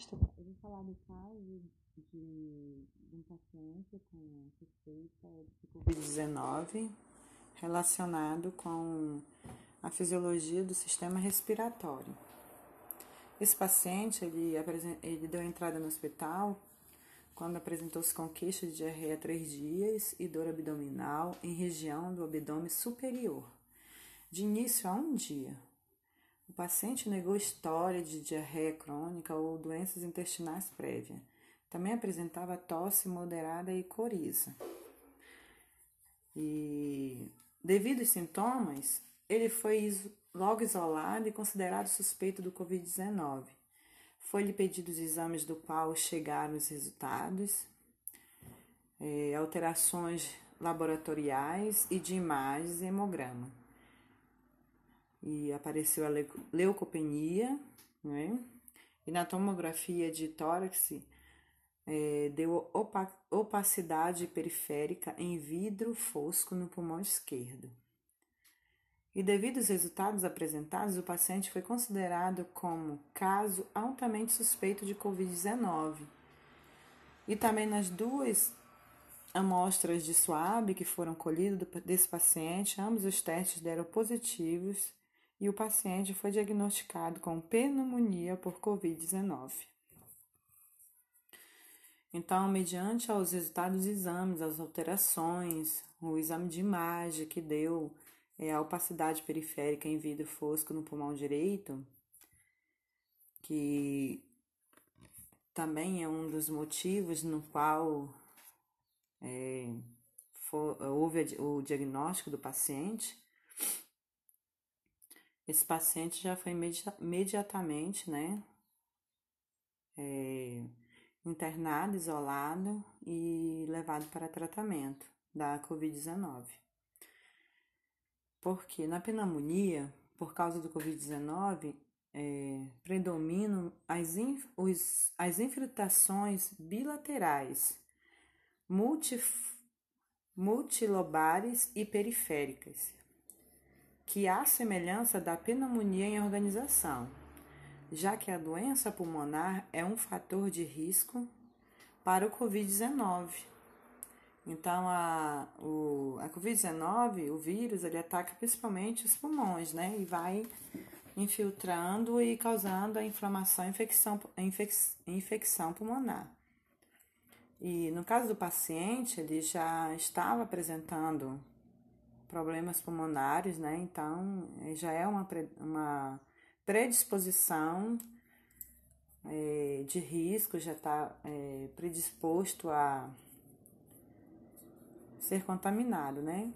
Eu vou falar do caso de, de um paciente com suspeita de Covid-19 relacionado com a fisiologia do sistema respiratório. Esse paciente, ele, ele deu entrada no hospital quando apresentou-se com queixa de diarreia três dias e dor abdominal em região do abdômen superior, de início a um dia. O paciente negou história de diarreia crônica ou doenças intestinais prévia. Também apresentava tosse moderada e coriza. E devido aos sintomas, ele foi logo isolado e considerado suspeito do Covid-19. Foi-lhe pedido os exames do qual chegaram os resultados, é, alterações laboratoriais e de imagens e hemograma. E apareceu a leucopenia, né? E na tomografia de tórax é, deu opacidade periférica em vidro fosco no pulmão esquerdo. E devido aos resultados apresentados, o paciente foi considerado como caso altamente suspeito de Covid-19. E também nas duas amostras de suave que foram colhidas desse paciente, ambos os testes deram positivos e o paciente foi diagnosticado com pneumonia por Covid-19. Então, mediante aos resultados dos exames, as alterações, o exame de imagem que deu é, a opacidade periférica em vidro fosco no pulmão direito, que também é um dos motivos no qual é, for, houve o diagnóstico do paciente, esse paciente já foi imediatamente, né, é, internado, isolado e levado para tratamento da Covid-19. Porque na pneumonia, por causa do Covid-19, é, predominam as, inf os, as infiltrações bilaterais, multilobares e periféricas, que há semelhança da pneumonia em organização já que a doença pulmonar é um fator de risco para o Covid-19. Então, a, o, a Covid-19, o vírus, ele ataca principalmente os pulmões, né? E vai infiltrando e causando a inflamação e infecção, infec, infecção pulmonar. E no caso do paciente, ele já estava apresentando problemas pulmonares, né? Então, já é uma, uma predisposição é, de risco, já está é, predisposto a ser contaminado, né?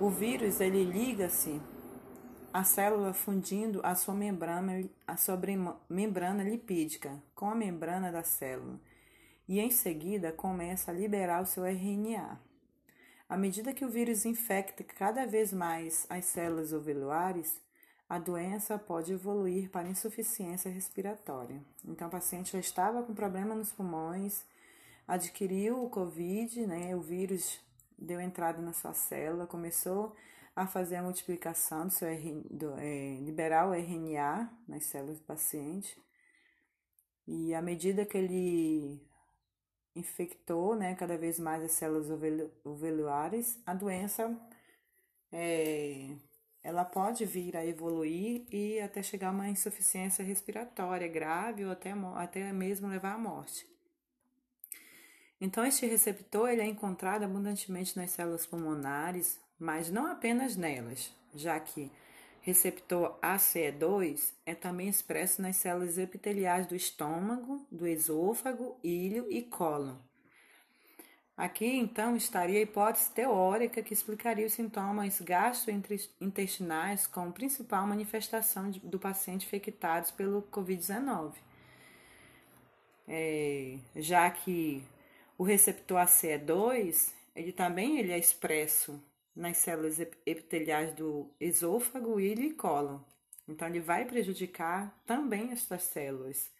O vírus ele liga-se à célula fundindo a sua membrana, a sua membrana lipídica com a membrana da célula e em seguida começa a liberar o seu RNA. À medida que o vírus infecta cada vez mais as células alveolares, a doença pode evoluir para insuficiência respiratória. Então, o paciente já estava com problema nos pulmões, adquiriu o Covid, né? O vírus deu entrada na sua célula, começou a fazer a multiplicação do seu do, é, liberar o RNA nas células do paciente. E à medida que ele infectou né, cada vez mais as células alveolares, a doença é, ela pode vir a evoluir e até chegar a uma insuficiência respiratória grave ou até, até mesmo levar à morte. Então, este receptor ele é encontrado abundantemente nas células pulmonares, mas não apenas nelas, já que receptor ACE2 é também expresso nas células epiteliais do estômago, do esôfago, ilho e cólon. Aqui, então, estaria a hipótese teórica que explicaria os sintomas gastrointestinais como principal manifestação do paciente infectado pelo Covid-19. É, já que o receptor ACE2, ele também ele é expresso nas células epiteliais do esôfago, ilho e cólon. Então, ele vai prejudicar também estas células.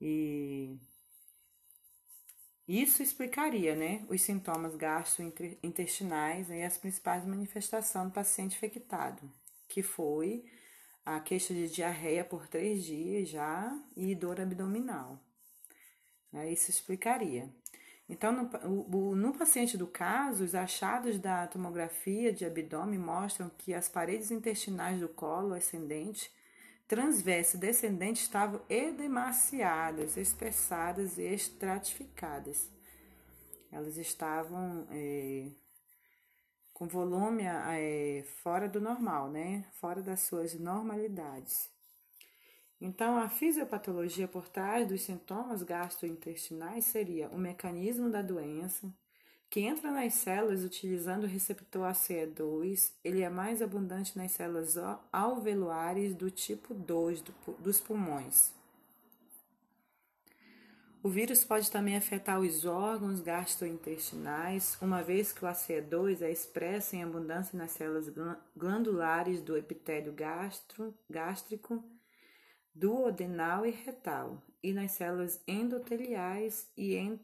E isso explicaria, né, os sintomas gastrointestinais e as principais manifestações do paciente infectado, que foi a queixa de diarreia por três dias já e dor abdominal. Né? Isso explicaria. Então, no, no, paciente do caso, os achados da tomografia de abdômen mostram que as paredes intestinais do colo ascendente, transverso e descendente estavam edemaciadas, espessadas e estratificadas. Elas estavam é, com volume é, fora do normal, né? Fora das suas normalidades. Então, a fisiopatologia por trás dos sintomas gastrointestinais seria o mecanismo da doença, que entra nas células utilizando o receptor ACE2, ele é mais abundante nas células alveolares do tipo 2 dos pulmões. O vírus pode também afetar os órgãos gastrointestinais, uma vez que o ACE2 é expresso em abundância nas células glandulares do epitélio gastro, gástrico duodenal e retal, e nas células endoteliais e, en,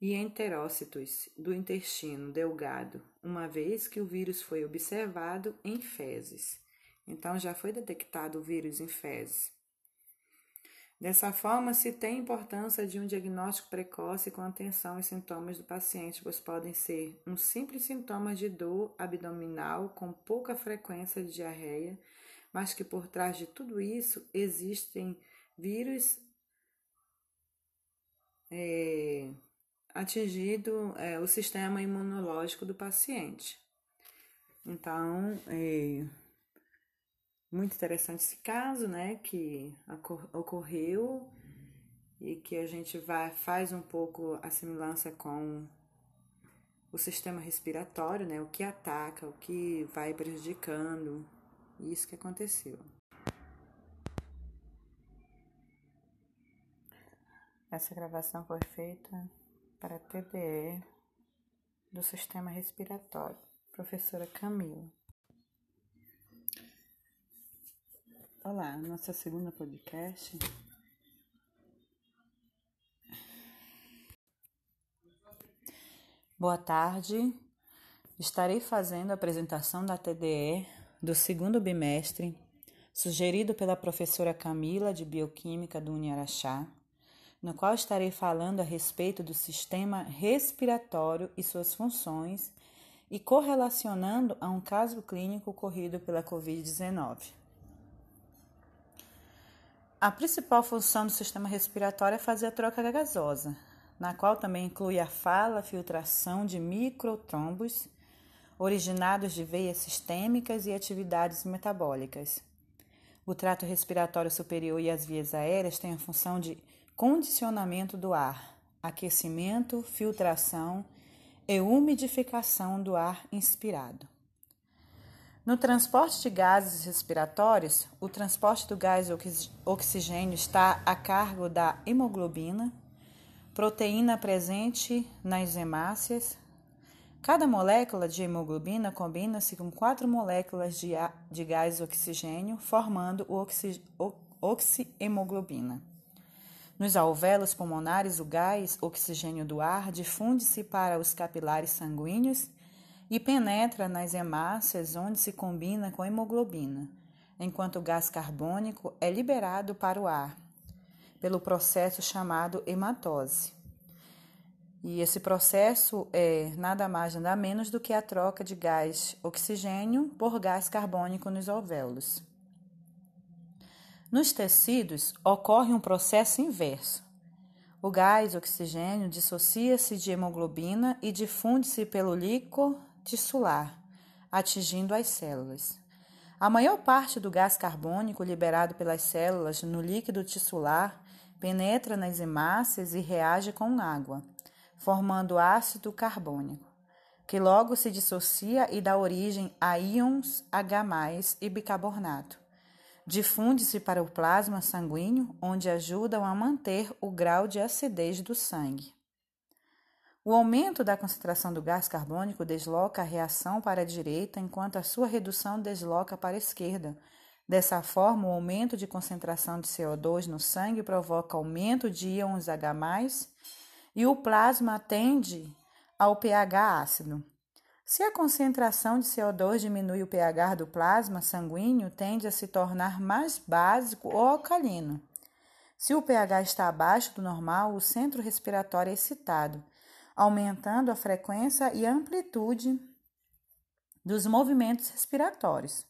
e enterócitos do intestino delgado, uma vez que o vírus foi observado em fezes. Então, já foi detectado o vírus em fezes. Dessa forma, se tem importância de um diagnóstico precoce com atenção aos sintomas do paciente, pois podem ser um simples sintoma de dor abdominal com pouca frequência de diarreia, mas que por trás de tudo isso existem vírus é, atingindo é, o sistema imunológico do paciente. Então, é muito interessante esse caso, né, que ocorreu e que a gente vai faz um pouco a semelhança com o sistema respiratório, né, o que ataca, o que vai prejudicando isso que aconteceu. Essa gravação foi feita para TDE do sistema respiratório. Professora Camila. Olá, nossa segunda podcast. Boa tarde. Estarei fazendo a apresentação da TDE do segundo bimestre, sugerido pela professora Camila de Bioquímica do Uniaraxá, no qual estarei falando a respeito do sistema respiratório e suas funções e correlacionando a um caso clínico ocorrido pela Covid-19. A principal função do sistema respiratório é fazer a troca gasosa, na qual também inclui a fala, filtração de microtrombos originados de veias sistêmicas e atividades metabólicas. O trato respiratório superior e as vias aéreas têm a função de condicionamento do ar, aquecimento, filtração e umidificação do ar inspirado. No transporte de gases respiratórios, o transporte do gás oxigênio está a cargo da hemoglobina, proteína presente nas hemácias, Cada molécula de hemoglobina combina-se com quatro moléculas de, de gás oxigênio, formando o oxi, oxihemoglobina. Nos alvéolos pulmonares, o gás oxigênio do ar difunde-se para os capilares sanguíneos e penetra nas hemácias, onde se combina com a hemoglobina, enquanto o gás carbônico é liberado para o ar, pelo processo chamado hematose. E esse processo é nada mais nada menos do que a troca de gás oxigênio por gás carbônico nos alvéolos. Nos tecidos ocorre um processo inverso. O gás oxigênio dissocia-se de hemoglobina e difunde-se pelo líquido tissular, atingindo as células. A maior parte do gás carbônico liberado pelas células no líquido tissular penetra nas hemácias e reage com água formando ácido carbônico, que logo se dissocia e dá origem a íons H+, e bicarbonato. Difunde-se para o plasma sanguíneo, onde ajudam a manter o grau de acidez do sangue. O aumento da concentração do gás carbônico desloca a reação para a direita, enquanto a sua redução desloca para a esquerda. Dessa forma, o aumento de concentração de CO2 no sangue provoca aumento de íons H+, e o plasma tende ao pH ácido. Se a concentração de CO2 diminui o pH do plasma sanguíneo, tende a se tornar mais básico ou alcalino. Se o pH está abaixo do normal, o centro respiratório é excitado, aumentando a frequência e amplitude dos movimentos respiratórios.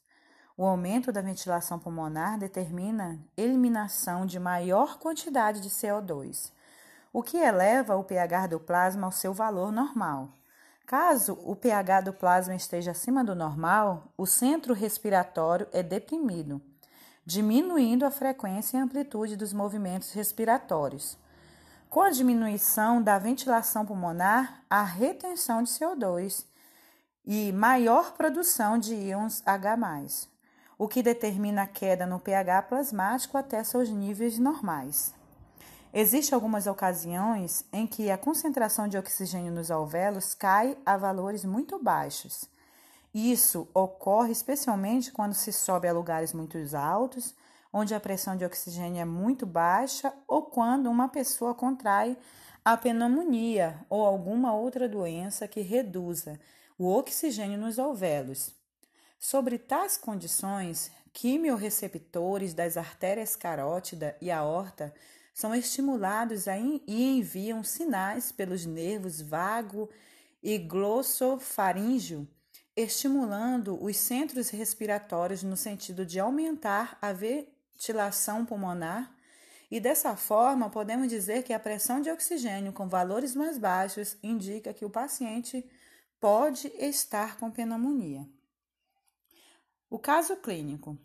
O aumento da ventilação pulmonar determina eliminação de maior quantidade de CO2, o que eleva o pH do plasma ao seu valor normal. Caso o pH do plasma esteja acima do normal, o centro respiratório é deprimido, diminuindo a frequência e amplitude dos movimentos respiratórios. Com a diminuição da ventilação pulmonar, há retenção de CO2 e maior produção de íons H+, o que determina a queda no pH plasmático até seus níveis normais. Existem algumas ocasiões em que a concentração de oxigênio nos alvéolos cai a valores muito baixos. Isso ocorre especialmente quando se sobe a lugares muito altos, onde a pressão de oxigênio é muito baixa, ou quando uma pessoa contrai a pneumonia ou alguma outra doença que reduza o oxigênio nos alvéolos. Sobre tais condições, quimiorreceptores das artérias carótida e aorta são estimulados e enviam sinais pelos nervos vago e glossofaríngeo, estimulando os centros respiratórios no sentido de aumentar a ventilação pulmonar, e dessa forma podemos dizer que a pressão de oxigênio com valores mais baixos indica que o paciente pode estar com pneumonia. O caso clínico.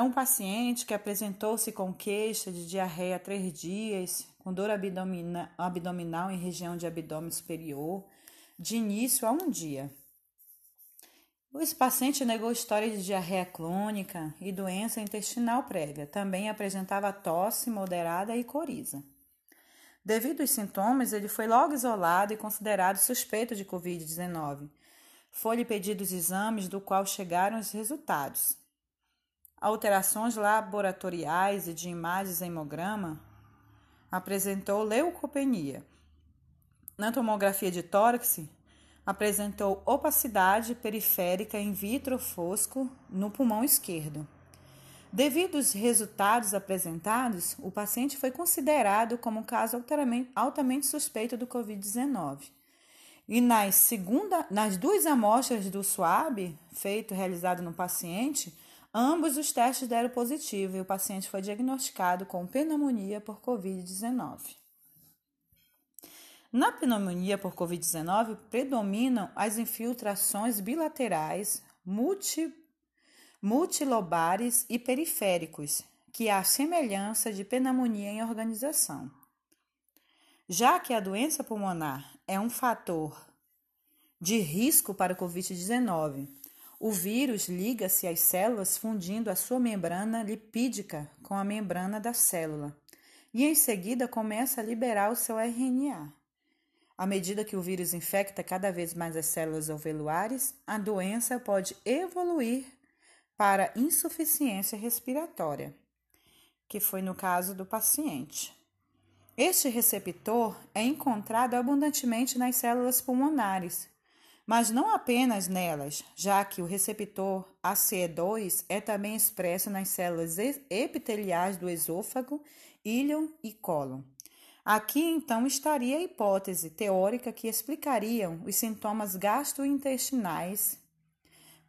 É um paciente que apresentou-se com queixa de diarreia há três dias, com dor abdominal em região de abdômen superior, de início a um dia. Esse paciente negou história de diarreia crônica e doença intestinal prévia. Também apresentava tosse moderada e coriza. Devido aos sintomas, ele foi logo isolado e considerado suspeito de Covid-19. Foi-lhe pedido os exames, do qual chegaram os resultados alterações laboratoriais e de imagens hemograma, apresentou leucopenia. Na tomografia de tórax, apresentou opacidade periférica in vitro fosco no pulmão esquerdo. Devido aos resultados apresentados, o paciente foi considerado como um caso altamente suspeito do Covid-19. E nas, segunda, nas duas amostras do SWAB, feito realizado no paciente, Ambos os testes deram positivo e o paciente foi diagnosticado com pneumonia por Covid-19. Na pneumonia por Covid-19, predominam as infiltrações bilaterais, multi, multilobares e periféricos, que há semelhança de pneumonia em organização. Já que a doença pulmonar é um fator de risco para o Covid-19, o vírus liga-se às células fundindo a sua membrana lipídica com a membrana da célula e em seguida começa a liberar o seu RNA. À medida que o vírus infecta cada vez mais as células alveolares, a doença pode evoluir para insuficiência respiratória, que foi no caso do paciente. Este receptor é encontrado abundantemente nas células pulmonares, mas não apenas nelas, já que o receptor ACE2 é também expresso nas células epiteliais do esôfago, íleon e cólon. Aqui então estaria a hipótese teórica que explicariam os sintomas gastrointestinais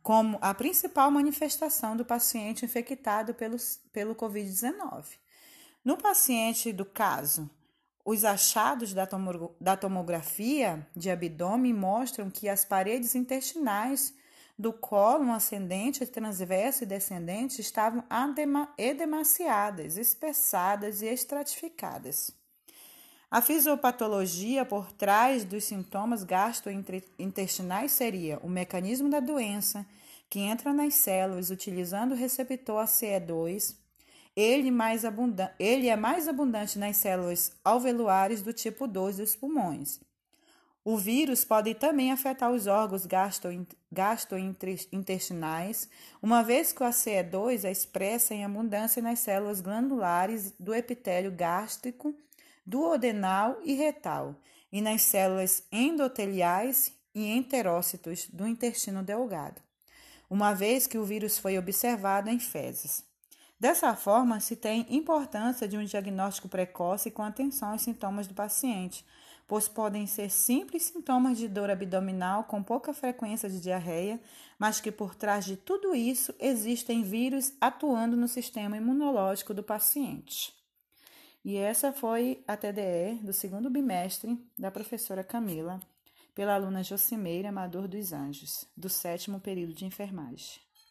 como a principal manifestação do paciente infectado pelo, pelo Covid-19. No paciente do caso os achados da, tomografia de abdômen mostram que as paredes intestinais do cólon ascendente, transverso e descendente estavam edemaciadas, espessadas e estratificadas. A fisiopatologia por trás dos sintomas gastrointestinais seria o mecanismo da doença, que entra nas células utilizando o receptor ACE2, ele, mais ele é mais abundante nas células alveolares do tipo 2 dos pulmões. O vírus pode também afetar os órgãos gastrointestinais, uma vez que o ACE2 é expressa em abundância nas células glandulares do epitélio gástrico, duodenal e retal, e nas células endoteliais e enterócitos do intestino delgado, uma vez que o vírus foi observado em fezes. Dessa forma, se tem importância de um diagnóstico precoce com atenção aos sintomas do paciente, pois podem ser simples sintomas de dor abdominal com pouca frequência de diarreia, mas que por trás de tudo isso existem vírus atuando no sistema imunológico do paciente. E essa foi a TDE do segundo bimestre da professora Camila, pela aluna Jocimeira Amador dos Anjos, do sétimo período de enfermagem.